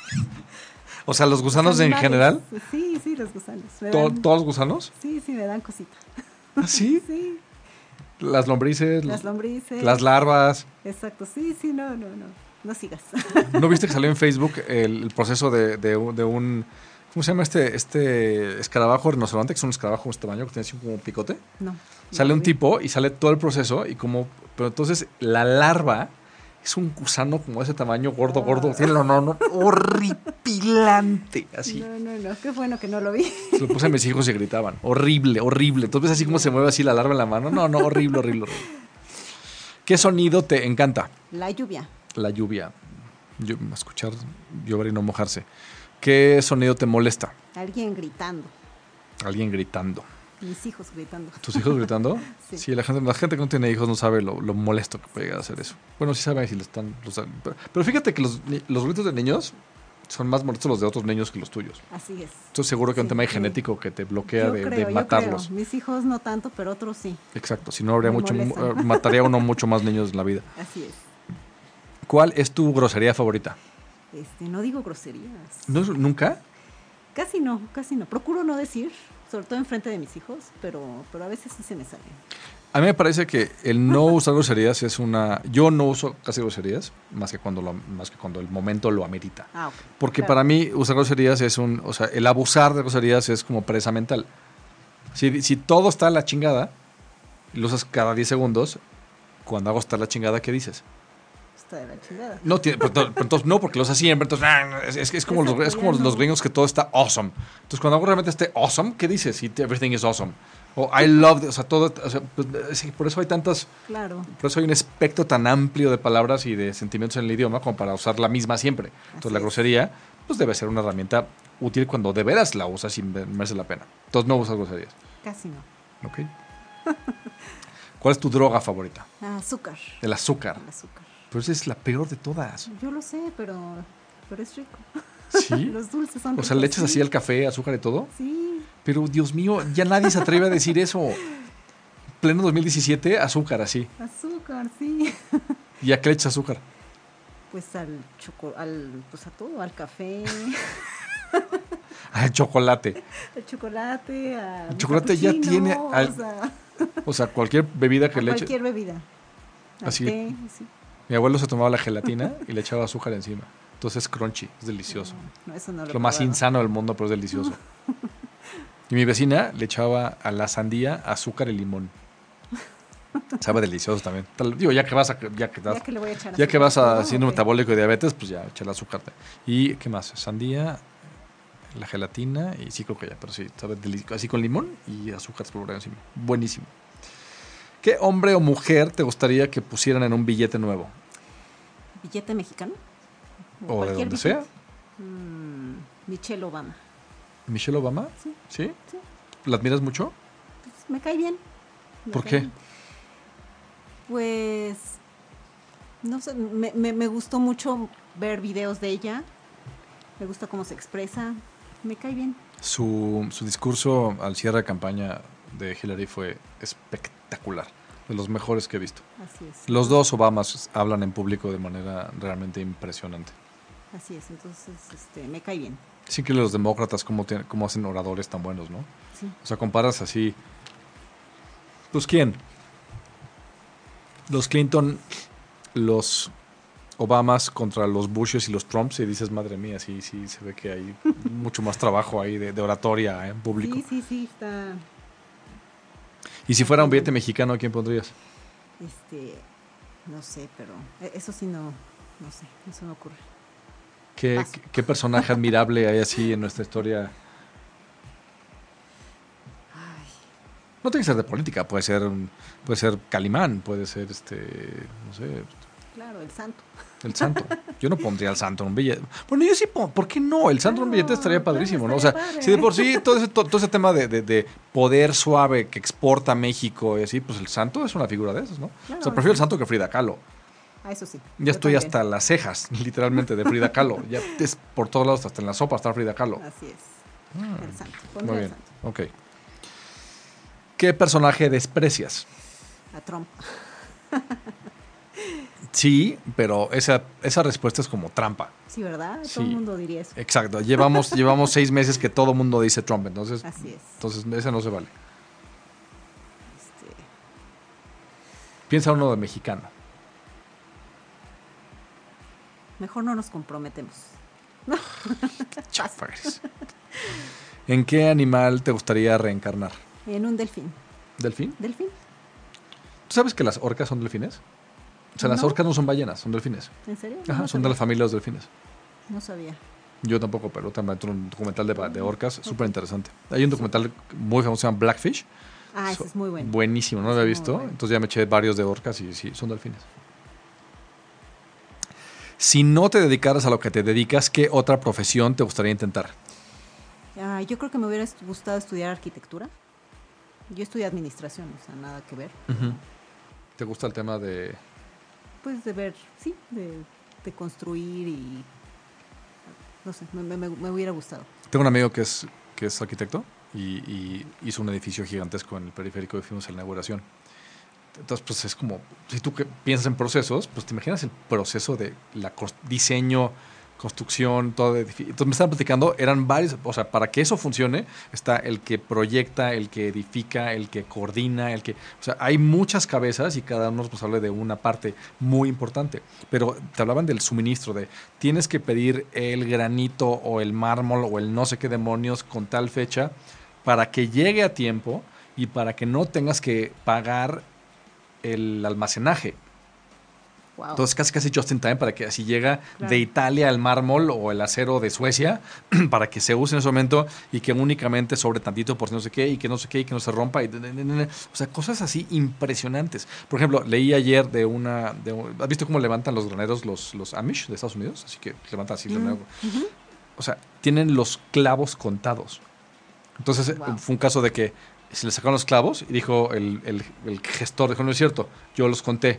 O sea, los gusanos en general. Sí, sí, los gusanos. Me ¿To- dan- ¿Todos los gusanos? Sí, sí, me dan cosita. ¿Ah, ¿Sí? Sí, Las lombrices, las lombrices. las larvas. Exacto, sí, sí, no, no, no. No sigas. ¿No viste que salió en Facebook el, el proceso de, de un, de un- ¿Cómo se llama este, este escarabajo rinoceronte? Que es un escarabajo de este tamaño que tiene así como un picote. No. Sale no un vi. tipo y sale todo el proceso y como... Pero entonces la larva es un gusano como de ese tamaño, gordo, gordo. Tiene no, no, no, horripilante. Así. No, no, no. Qué bueno que no lo vi. Se lo puse a mis hijos y gritaban. Horrible, horrible. Entonces así como se mueve así la larva en la mano. No, no, horrible, horrible, horrible. ¿Qué sonido te encanta? La lluvia. La lluvia. Yo- escuchar llover y no mojarse. ¿Qué sonido te molesta? Alguien gritando. Alguien gritando. Mis hijos gritando. ¿Tus hijos gritando? Sí. la gente, la gente que no tiene hijos no sabe lo, lo molesto que puede llegar a hacer eso. Bueno, sí saben si le están... los- pero, pero fíjate que los, los gritos de niños son más molestos los de otros niños que los tuyos. Así es. Estoy seguro que hay un tema sí. genético que te bloquea Yo de, creo, de yo matarlos. creo. Mis hijos no tanto, pero otros sí. Exacto, si no habría Me mucho, molestan. eh, mataría uno mucho más niños en la vida. Así es. ¿Cuál es tu grosería favorita? Este, no digo groserías. ¿No, ¿Nunca? Casi no, casi no. Procuro no decir, sobre todo en frente de mis hijos, pero, pero a veces sí se me salen. A mí me parece que el no usar groserías es una... Yo no uso casi groserías, más que cuando, lo- más que cuando el momento lo amerita. Ah, ok. Porque Claro. para mí usar groserías es un... O sea, el abusar de groserías es como presa mental. Si, si todo está a la chingada, lo usas cada 10 segundos, cuando hago estar la chingada, ¿qué dices? Está de la chingada. No, tiene, pero, to- pero entonces no, porque lo usas siempre. Entonces, ah, es, es- como, los, es como los gringos que todo está awesome. Entonces, cuando algo realmente esté awesome, ¿qué dices? Si everything is awesome. O I love, o sea, todo. o sea, pues, sí, por eso hay tantas. Claro. Por eso hay un espectro tan amplio de palabras y de sentimientos en el idioma como para usar la misma siempre. Entonces, Así la grosería, pues debe ser una herramienta útil cuando de veras la usas y me- merece la pena. Entonces, no usas groserías. Casi no. ¿Ok? ¿Cuál es tu droga favorita? Ah, azúcar. El azúcar. El azúcar. Pero esa es la peor de todas. Yo lo sé, pero, pero es rico. ¿Sí? Los dulces son O sea, le echas sí. así al café, azúcar y todo. Sí, Pero Dios mío, ya nadie se atreve a decir eso. Pleno 2017, azúcar así. azúcar, sí. ¿Y a qué le echas azúcar? Pues al choco, al, pues a todo, al café, Al chocolate. al chocolate, a El chocolate ya tiene al- o sea, O sea, cualquier bebida que a le eches. cualquier bebida. Al Así. té, sí. Mi abuelo se tomaba la gelatina y le echaba azúcar encima. Entonces es crunchy, es delicioso. No, no, eso no lo Es lo más insano del mundo, pero es delicioso. Y mi vecina le echaba a la sandía azúcar y limón. Sabe delicioso también. Digo, ya que vas a, ya que, Ya que le voy a echar ya que azúcar, vas a ¿no? síndrome Ok. metabólico y diabetes, pues ya, echa el azúcar. ¿Y qué más? Sandía, la gelatina y sí creo que ya, pero sí, sabe delicioso. Así con limón y azúcar por encima. Buenísimo. ¿Qué hombre o mujer te gustaría que pusieran en un billete nuevo? ¿Billete mexicano? O de donde sea. Mm, Michelle Obama. ¿Michelle Obama? Sí. ¿Sí? Sí. ¿La admiras mucho? Pues, me cae bien. Me ¿Por cae qué? bien. Pues, no sé, me, me- me gustó mucho ver videos de ella. Me gusta cómo se expresa. Me cae bien. Su, su discurso al cierre de campaña de Hillary fue espectacular. De los mejores que he visto. Así es. Los dos Obamas hablan en público de manera realmente impresionante. Así es, entonces este, me cae bien. Es increíble los demócratas cómo, tienen- cómo hacen oradores tan buenos, ¿no? Sí. O sea, comparas así. Pues quién? Los Clinton, los Obamas contra los Bushes y los Trumps y dices, madre mía, sí, sí, se ve que hay mucho más trabajo ahí de, de oratoria en público. Sí, sí, sí, está. Y si fuera un billete mexicano, ¿a quién pondrías? Este, no sé, pero e- eso sí no, no sé, no se me ocurre. ¿Qué, qué- qué personaje admirable hay así en nuestra historia? No tiene que ser de política, puede ser, puede ser Calimán, puede ser este, no sé, Claro, el santo. El santo. Yo no pondría al santo en un billete. Bueno, yo sí, ¿por qué no? El santo en un billete estaría padrísimo, ¿no? O sea, si de por sí todo ese, to- todo ese tema de, de- de poder suave que exporta México y así, pues el santo es una figura de esos, ¿no? o sea, prefiero el santo que Frida Kahlo. Ah, eso sí. Ya estoy también. hasta las cejas, literalmente, de Frida Kahlo. Ya es por todos lados, hasta en la sopa está Frida Kahlo. Así es. El santo. Muy bien, santo. ok. ¿Qué personaje desprecias? A Trump. Sí, pero esa, esa respuesta es como trampa. Sí, ¿verdad? Sí. Todo el mundo diría eso. Exacto. Llevamos, llevamos seis meses que todo el mundo dice Trump, entonces, Así es. entonces ese no se vale. Este, Piensa uno de mexicano. mejor no nos comprometemos. Chafa eres. ¿En qué animal te gustaría reencarnar? En un delfín. ¿Delfín? ¿Delfín? ¿Tú sabes que las orcas son delfines? O sea, las orcas no son ballenas, son delfines. ¿En serio? Ajá, no son de la familia de los delfines. No sabía. Yo tampoco, pero también un documental de, de orcas súper interesante. Hay un documental muy famoso, se llama Blackfish. Ah, ese es muy bueno. Buenísimo, no lo había visto. bueno. Entonces ya me eché varios de orcas y sí, son delfines. Si no te dedicaras a lo que te dedicas, ¿qué otra profesión te gustaría intentar? Ah, yo creo que me hubiera gustado estudiar arquitectura. Yo estudié administración, o sea, nada que ver. ¿Te gusta el tema de...? Pues de ver, sí, de, de construir y... No sé, me, me- me hubiera gustado. Tengo un amigo que es, que es arquitecto y, y hizo un edificio gigantesco en el periférico y fuimos a la inauguración. Entonces, pues es como, si tú piensas en procesos, pues te imaginas el proceso de la diseño, construcción, todo. de edifi- Entonces me estaban platicando, eran varios, o sea, para que eso funcione, está el que proyecta, el que edifica, el que coordina, el que, o sea, hay muchas cabezas y cada uno es responsable de una parte muy importante. Pero te hablaban del suministro, de tienes que pedir el granito o el mármol o el no sé qué demonios con tal fecha para que llegue a tiempo y para que no tengas que pagar el almacenaje. Wow. Entonces casi casi just in time para que así llega Claro. de Italia el mármol o el acero de Suecia para que se use en ese momento y que únicamente sobre tantito por si no sé qué y que no sé qué y que no se rompa. Y, o sea, cosas así impresionantes. Por ejemplo, leí ayer de una... De, ¿Has visto cómo levantan los graneros los, los Amish de Estados Unidos? Así que levantan así. Mm, ujú. O sea, tienen los clavos contados. Entonces eh, Wow. fue un caso de que se le sacaron los clavos y dijo el, el- el gestor, dijo, no es cierto, yo los conté.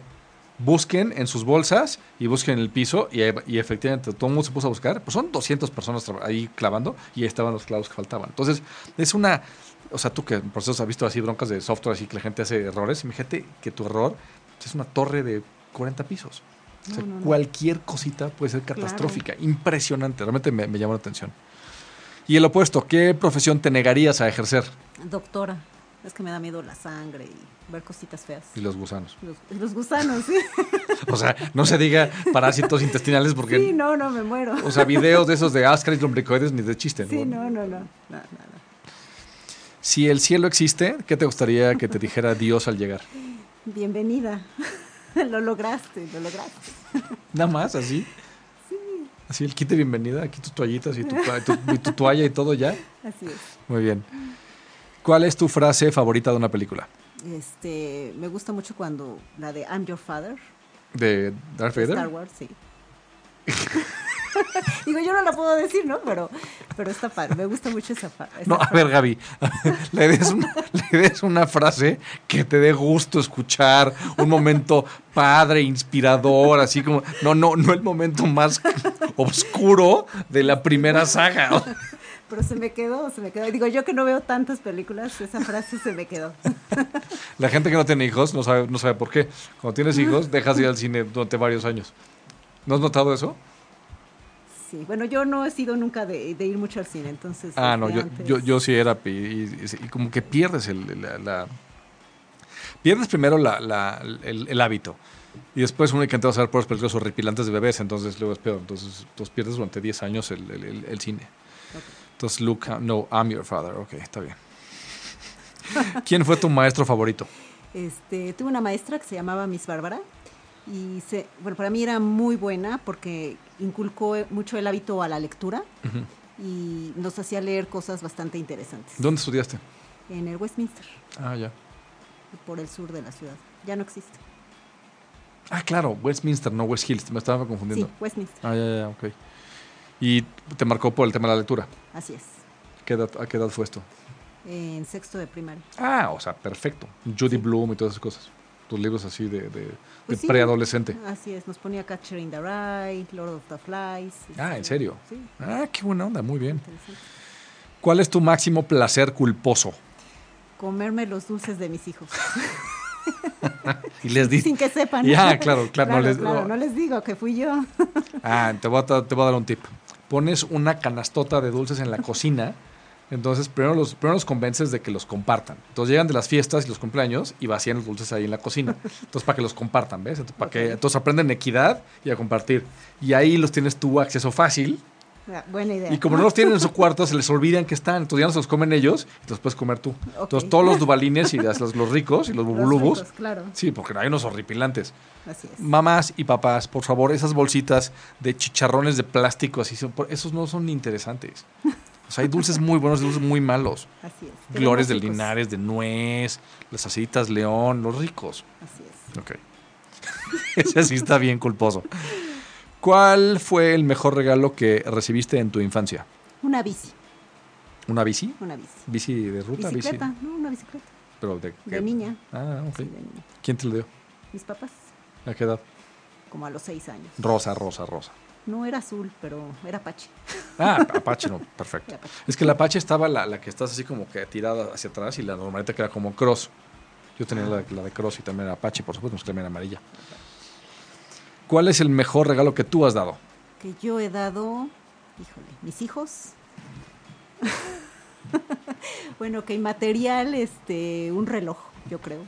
Busquen en sus bolsas y busquen en el piso y, efectivamente todo el mundo se puso a buscar. Pues son 200 personas ahí clavando y ahí estaban los clavos que faltaban. Entonces es una... O sea, tú que en procesos has visto así broncas de software, así que la gente hace errores, imagínate que tu error es una torre de 40 pisos. O sea, No, no, no. cualquier cosita puede ser catastrófica. Impresionante, realmente me, me llamó la atención. Y el opuesto, ¿qué profesión te negarías a ejercer? Doctora. Es que me da miedo la sangre y ver cositas feas. Y los gusanos. Los, los gusanos, sí. O sea, no se diga parásitos intestinales porque, Sí, no, no, me muero. o sea, videos de esos de ascaris lombricoides ni de chiste. Sí, ¿no? no, no, no. no, no, no. Si el cielo existe, ¿qué te gustaría que te dijera Dios al llegar? Bienvenida. lo lograste, lo lograste. Nada más, así. Así el kit de bienvenida, aquí tus toallitas y tu, tu- y tu toalla y todo ya. Así es. Muy bien. ¿Cuál es tu frase favorita de una película? Este, me gusta mucho cuando la de I'm Your Father, ¿De Darth de Vader? Star Wars, sí. Digo, yo no la puedo decir, ¿no? Pero, pero está padre, me gusta mucho esa, esa No, a ver, Gaby, le des, una, le des una frase que te dé gusto escuchar, un momento padre, inspirador, así como, no, no, no el momento más oscuro de la primera saga. Pero se me quedó, se me quedó. Digo, yo que no veo tantas películas, esa frase se me quedó. La gente que no tiene hijos no sabe, no sabe por qué. Cuando tienes hijos, dejas de ir al cine durante varios años. ¿No has notado eso? Sí, bueno, yo no he sido nunca de, de ir mucho al cine, entonces. Ah, no, desde yo, antes- yo, yo sí era y, y- y como que pierdes el, la, la- pierdes primero la, la- el, el hábito y después uno que vas a ver por las películas horripilantes de bebés, entonces luego es peor, entonces tú pierdes durante 10 años el, el- el- el cine. Entonces Luke, uh, no, I'm your father, ok, está bien. ¿Quién fue tu maestro favorito? Este, tuve una maestra que se llamaba Miss Bárbara y se, bueno, para mí era muy buena porque inculcó mucho el hábito a la lectura y nos hacía leer cosas bastante interesantes. ¿Dónde estudiaste? En el Westminster, Ah, ya. por el sur de la ciudad. Ya no existe. Ah, claro, Westminster, no West Hills, me estaba confundiendo. Sí, Westminster, Ah, ya, ya, ok. Y te marcó por el tema de la lectura. así es. ¿Qué edad- ¿A qué edad fue esto? En sexto de primaria. Ah, o sea, perfecto. Judy Sí. Bloom y todas esas cosas. Tus libros así de, de, de Pues sí. preadolescente. Así es, nos ponía Catcher in the Rye, Lord of the Flies. Ah, este, ¿en serio? Sí, Ah, qué buena onda, muy bien. ¿Cuál es tu máximo placer culposo? Comerme los dulces de mis hijos. Y les di- Sin que sepan. Ya, claro, claro, no les- claro, no. no les digo que fui yo. Ah, te voy, a, te voy a dar un tip. Pones una canastota de dulces en la cocina. Entonces, primero los, primero los convences de que los compartan. Entonces, llegan de las fiestas y los cumpleaños y vacían los dulces ahí en la cocina. Entonces, para que los compartan, ¿ves? Entonces, para que, entonces aprenden equidad y a compartir. Y ahí los tienes tú acceso fácil. Ah, Buena idea. Y como no los tienen en su cuarto, se les olvidan que están. Entonces, ya no se los comen ellos los puedes comer tú. Ok. Entonces, todos los dubalines y las- los, los ricos y los ricos, claro, Sí, porque hay unos horripilantes. así es. Mamás y papás, por favor, esas bolsitas de chicharrones de plástico, así, son- esos no son interesantes. O sea, hay dulces muy buenos y dulces muy malos. Así es. Glores de. Linares, de nuez, las aceitas León, los ricos. Así es. Ok. Ese sí está bien culposo. ¿Cuál fue el mejor regalo que recibiste en tu infancia? Una bici, ¿Una bici? una bici. ¿Bici de ruta? bici- Bicicleta, no, una bicicleta. ¿Pero de qué? De niña. Ah, ok. Sí, de niña. ¿Quién te lo dio? Mis papás, ¿A qué edad? como a los seis años. Rosa, rosa, rosa. No era azul, pero era Apache. Ah, Apache, no, perfecto. Apache. Es que la Apache estaba la, la que estás así como que tirada hacia atrás y la normalita que era como cross. Yo tenía la, la de cross y también era Apache, por supuesto, pues también era amarilla. ¿Cuál es el mejor regalo que tú has dado? Que yo he dado, híjole, mis hijos. bueno, que material, este, un reloj, yo creo,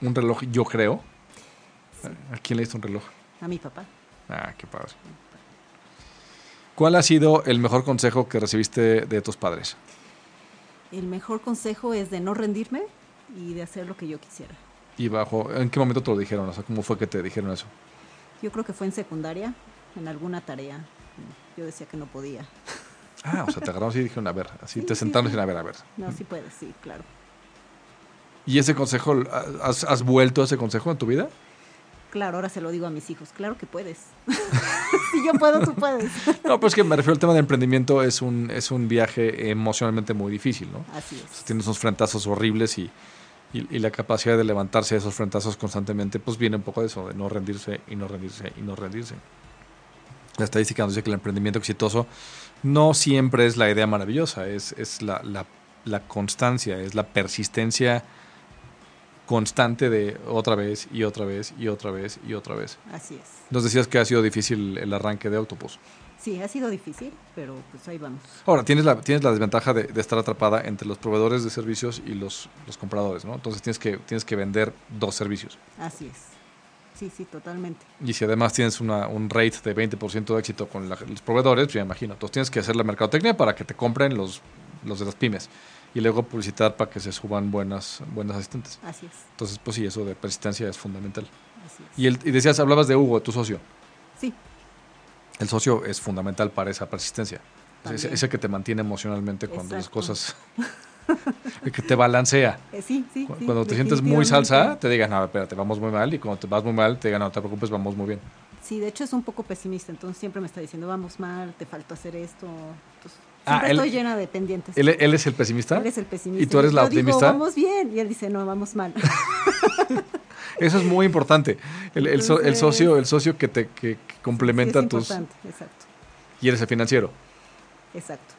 Un reloj, yo creo. ¿A quién le diste un reloj? a mi papá. Ah, qué padre. ¿Cuál ha sido el mejor consejo que recibiste de tus padres? El mejor consejo es de no rendirme y de hacer lo que yo quisiera. Y bajo, ¿en qué momento te lo dijeron? O sea, ¿cómo fue que te dijeron eso? Yo creo que fue en secundaria, en alguna tarea. Yo decía que no podía. Ah, o sea, te agarraron así y dijeron, a ver, así Sí, te sentaron y sí. dijeron, a ver, a ver. No, sí puedes, sí, claro. ¿Y ese consejo, has, has vuelto a ese consejo en tu vida? Claro, ahora se lo digo a mis hijos. Claro que puedes. si yo puedo, tú puedes. No, pues que me refiero al tema de emprendimiento, es un, es un viaje emocionalmente muy difícil, ¿no? Así O sea, es. tienes unos frentazos horribles y, y, y la capacidad de levantarse de esos frentazos constantemente, pues viene un poco de eso, de no rendirse y no rendirse y no rendirse. La estadística nos dice que el emprendimiento exitoso no siempre es la idea maravillosa, es, es la, la- la constancia, es la persistencia constante de otra vez y otra vez y otra vez y otra vez. Así es. Nos decías que ha sido difícil el arranque de Autopus. Sí, ha sido difícil, pero pues ahí vamos. Ahora, tienes la, tienes la desventaja de, de estar atrapada entre los proveedores de servicios y los, los compradores, ¿no? Entonces tienes que, tienes que vender dos servicios. Así es. Sí, sí, totalmente. Y si además tienes una, un rate de 20% de éxito con la- los proveedores, pues ya imagino. Entonces tienes que hacer la mercadotecnia para que te compren los, los de las pymes. y luego publicitar para que se suban buenas, buenas asistentes. Así es, Entonces, pues sí, eso de persistencia es fundamental. así es. Y, el, y decías, hablabas de Hugo, tu socio. Sí, El socio es fundamental para esa persistencia. Es ese, ese que te mantiene emocionalmente cuando las Exacto. cosas... el que te balancea. eh, sí, sí. Cu- sí, cuando te sientes muy salsa, te digan, no, espérate, vamos muy mal. Y cuando te vas muy mal, te digan, no te preocupes, vamos muy bien. Sí, de hecho es un poco pesimista, entonces siempre me está diciendo, vamos mal, te falta hacer esto. Entonces, Ah, siempre él- estoy llena de pendientes. ¿Él, él es el pesimista? Él es el pesimista. ¿Y tú eres la yo digo, optimista? vamos bien, y él dice, no, vamos mal. Eso es muy importante. El, el so- el Entonces- socio, el socio que te que, que complementa es tus... exacto, Y eres el financiero. exacto.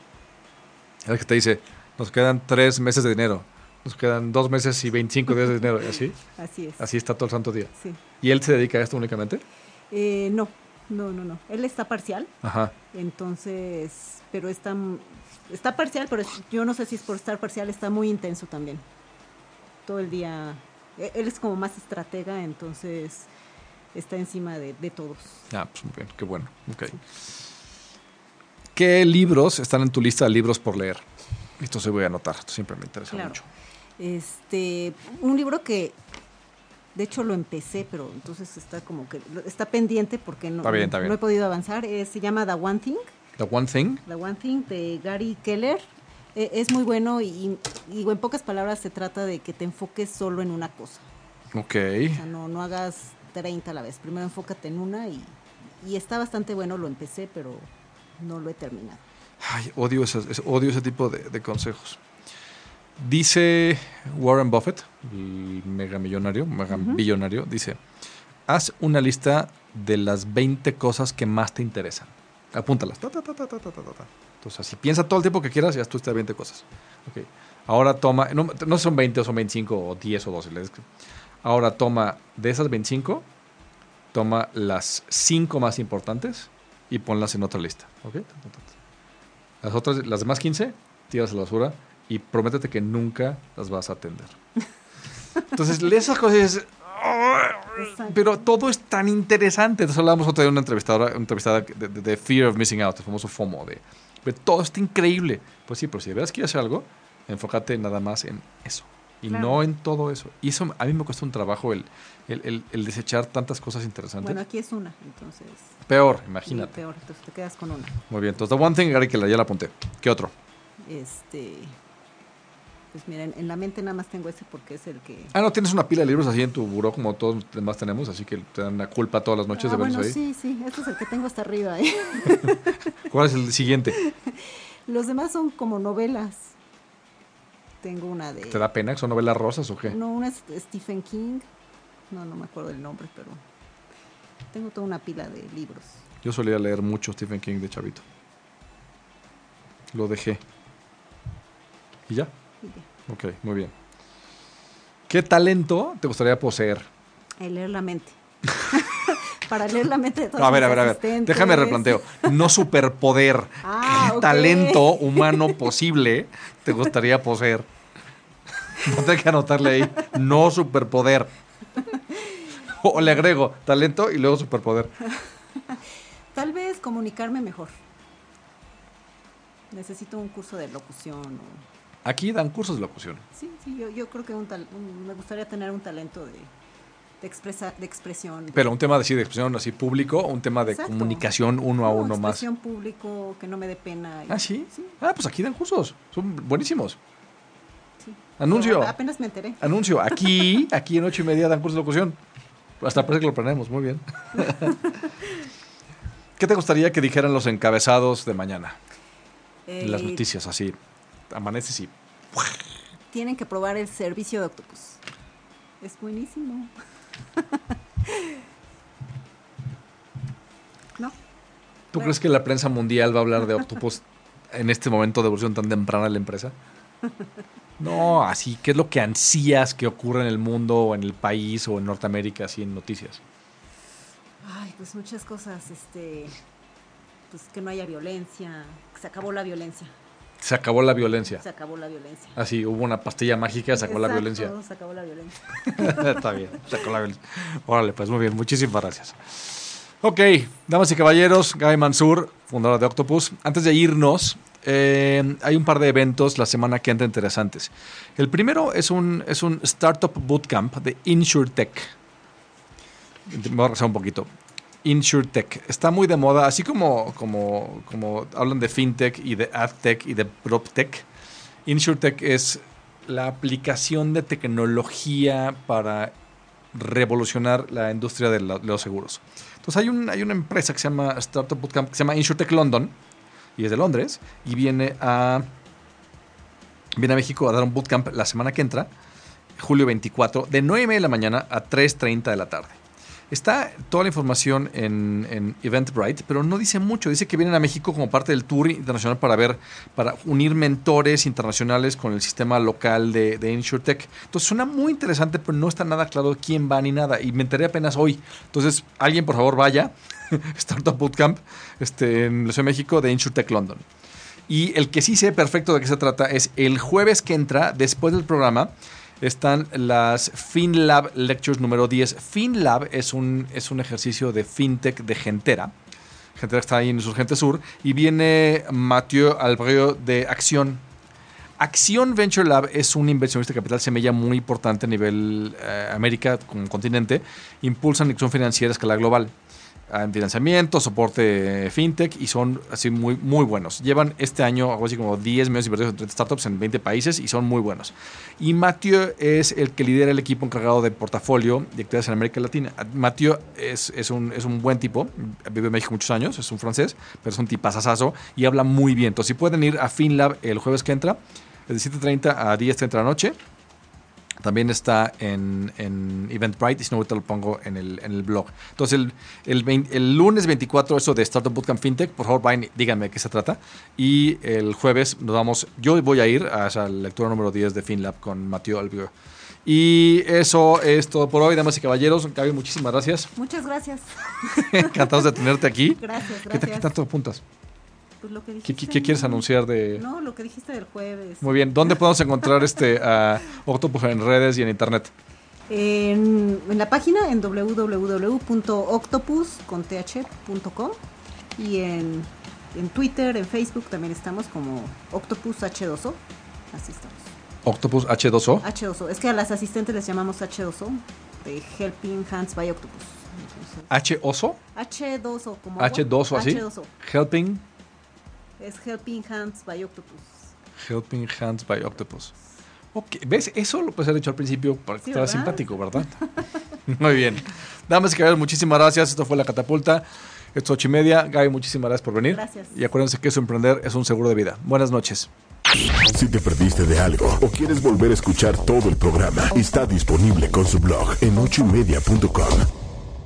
El que te dice, nos quedan tres meses de dinero. Nos quedan dos meses y 25 días de dinero. Y así, Así es. así está todo el santo día. Sí. ¿Y él se dedica a esto únicamente? Eh, no, no, no, no. Él está parcial, Ajá. entonces, pero está, está parcial, pero es- yo no sé si es por estar parcial, está muy intenso también. Todo el día, él es como más estratega, entonces está encima de, de todos. Ah, pues muy bien, qué bueno. Ok. ¿Qué libros están en tu lista de libros por leer? Esto se voy a anotar, esto siempre me interesa Claro. mucho. Este, un libro que de hecho lo empecé, pero entonces está como que está pendiente porque no, Está bien, está bien. no he podido avanzar. Eh, se llama The One Thing, The One Thing. The One Thing de Gary Keller. Eh, es muy bueno y, y en pocas palabras se trata de que te enfoques solo en una cosa. Ok. O sea, no, no hagas 30 a la vez. Primero enfócate en una y, y está bastante bueno. Lo empecé, pero no lo he terminado. Ay, odio, odio ese tipo de, de consejos. Dice Warren Buffett, el mega millonario, mega billonario, dice, haz una lista de las 20 cosas que más te interesan. Apúntalas. Ta, ta, ta, Entonces, así piensa todo el tiempo que quieras y haz tú estas 20 cosas. Ok. Ahora toma, no, no son 20 o son 25 o 10 o 12. les- Ahora toma de esas 25, toma las 5 más importantes y ponlas en otra lista. ¿Ok? Ta, ta, ta, ta. Las otras, las demás 15, tiras a la basura y prométete que nunca las vas a atender. Entonces, esas cosas Exacto. pero todo es tan interesante. Entonces hablábamos otra vez de una entrevistadora, una entrevistada de, de- de Fear of Missing Out, el famoso FOMO, de, de todo está increíble. Pues sí, pero si de veras quieres hacer algo, enfócate nada más en eso. Y Claro. no en todo eso. Y eso a mí me cuesta un trabajo el, el, el- el desechar tantas cosas interesantes. Bueno, aquí es una, entonces. Peor, imagínate. peor, entonces te quedas con una. Muy bien. Entonces, The One Thing, Gary, que la- ya la apunté. ¿Qué otro? Este. Pues miren, en la mente nada más tengo ese porque es el que. Ah, no, tienes una pila de libros así en tu buró como todos los demás tenemos, así que te dan la culpa todas las noches Ah, de verlos bueno, ahí. sí, sí, este es el que tengo hasta arriba. ¿eh? ¿Cuál es el siguiente? Los demás son como novelas. Tengo una de. ¿Te da pena? ¿Son novelas rosas o qué? No, una es Stephen King. No, no me acuerdo el nombre, pero. Tengo toda una pila de libros. Yo solía leer mucho Stephen King de chavito. Lo dejé. ¿Y ya? Y ya. Ok, muy bien. ¿Qué talento te gustaría poseer? El leer la mente. Para leer la mente de todos No, a ver, a ver, a ver. Déjame replanteo. No superpoder. Ah, ¿Qué talento humano posible te gustaría poseer? No tengo que anotarle ahí. No superpoder. O le agrego talento y luego superpoder. Tal vez comunicarme mejor. Necesito un curso de locución. o- Aquí dan cursos de locución. Sí, sí, yo, yo creo que un tal- un- me gustaría tener un talento de, de, expresa, de expresión. Pero un tema de, sí, de expresión así público, un tema de Exacto. comunicación uno a No, uno más. expresión público, que no me dé pena. y- Ah, ¿sí? Sí, Ah, pues aquí dan cursos. Son buenísimos. sí. Anuncio. Pero apenas me enteré. Anuncio. Aquí, aquí en ocho y media dan cursos de locución. Hasta parece que lo planeamos. Muy bien. ¿Qué te gustaría que dijeran los encabezados de mañana? En las Eh, noticias, así. Amaneces y... Tienen que probar el servicio de Octopus. Es buenísimo. ¿No? ¿Tú Bueno. crees que la prensa mundial va a hablar de Octopus en este momento de evolución tan temprana de la empresa? No, así, ¿qué es lo que ansías que ocurra en el mundo o en el país o en Norteamérica, así en noticias? Ay, pues muchas cosas. Este, pues que no haya violencia. que Se acabó la violencia. Se acabó la violencia. Se acabó la violencia. Así, hubo una pastilla mágica, se acabó la violencia. Se acabó la violencia. Está bien, se acabó la violencia. Órale, pues muy bien, muchísimas gracias. Ok, damas y caballeros, Guy Mansur, fundador de Octopus. Antes de irnos, eh, hay un par de eventos la semana que entra interesantes. El primero es un, es un Startup Bootcamp de InsurTech. Me voy a regresar un poquito. InsurTech. Está muy de moda, así como, como, como hablan de FinTech y de AdTech y de PropTech. InsurTech es la aplicación de tecnología para revolucionar la industria de, los seguros. Entonces hay, un, hay una empresa que se llama Startup Bootcamp, que se llama InsurTech London, y es de Londres, y viene a, viene a México a dar un bootcamp la semana que entra, julio 24, de 9 y media de la mañana a 3.30 de la tarde. Está toda la información en, en Eventbrite, pero no dice mucho. Dice que vienen a México como parte del tour internacional para ver, para unir mentores internacionales con el sistema local de, de InsurTech. Entonces suena muy interesante, pero no está nada claro quién va ni nada. Y me enteré apenas hoy. Entonces, alguien por favor vaya. Startup Bootcamp este, en la Ciudad de México de InsurTech London. Y el que sí sé perfecto de qué se trata es el jueves que entra, después del programa, están las FinLab Lectures número 10. FinLab es un, es un ejercicio de fintech de Gentera. Gentera está ahí en Insurgente Sur. Y viene Mathieu Albreo de Acción. Acción Venture Lab es un inversionista de capital semilla muy importante a nivel eh, América como continente. Impulsan inversión financiera a escala global en financiamiento, soporte eh, fintech y son así muy, muy buenos. Llevan este año algo así como 10 millones invertidos en 30 startups en 20 países y son muy buenos. Y Mathieu es el que lidera el equipo encargado de portafolio de actividades en América Latina. Ah, Mathieu es, es, un, es un buen tipo, vive en México muchos años, es un francés, pero es un tipazazazo y habla muy bien. Entonces, si pueden ir a FinLab el jueves que entra, de 7.30 a 10.30 de la noche. También está en, en Eventbrite y si no, ahorita lo pongo en el, en el blog. Entonces, el, el, 20 el lunes 24, eso de Startup Bootcamp FinTech, por favor, vayan díganme de qué se trata. Y el jueves nos vamos, yo voy a ir a esa lectura número 10 de FinLab con Mateo Albiol. Y eso es todo por hoy, damas y caballeros. Gaby, muchísimas gracias. Muchas gracias. Encantados de tenerte aquí. Gracias, ¿Qué, qué gracias. tanto apuntas? Pues lo que ¿Qué, dijiste, qué- qué quieres anunciar de...? No, lo que dijiste del jueves. Muy bien. ¿Dónde podemos encontrar este a Octopus en redes y en internet? En, en la página en www.octopus.com y en, en Twitter, en Facebook también estamos como Octopus H2O. Así estamos. Octopus H2O. H2O. Es que a las asistentes les llamamos H2O, de Helping Hands by Octopus. Entonces, H oso. H2O, como agua. H2O así. H2O. Helping Es Helping Hands by Octopus. Helping Hands by Octopus. Ok, ¿Ves? Eso lo puedes haber hecho al principio para que Sí, simpático, ¿verdad? Muy bien. Damas y caballeros, muchísimas gracias. Esto fue La Catapulta. Esto es ocho y media. Gaby, muchísimas gracias por venir. Gracias. Y acuérdense que su emprender es un seguro de vida. Buenas noches. Si te perdiste de algo o quieres volver a escuchar todo el programa, está disponible con su blog en ochoymedia.com.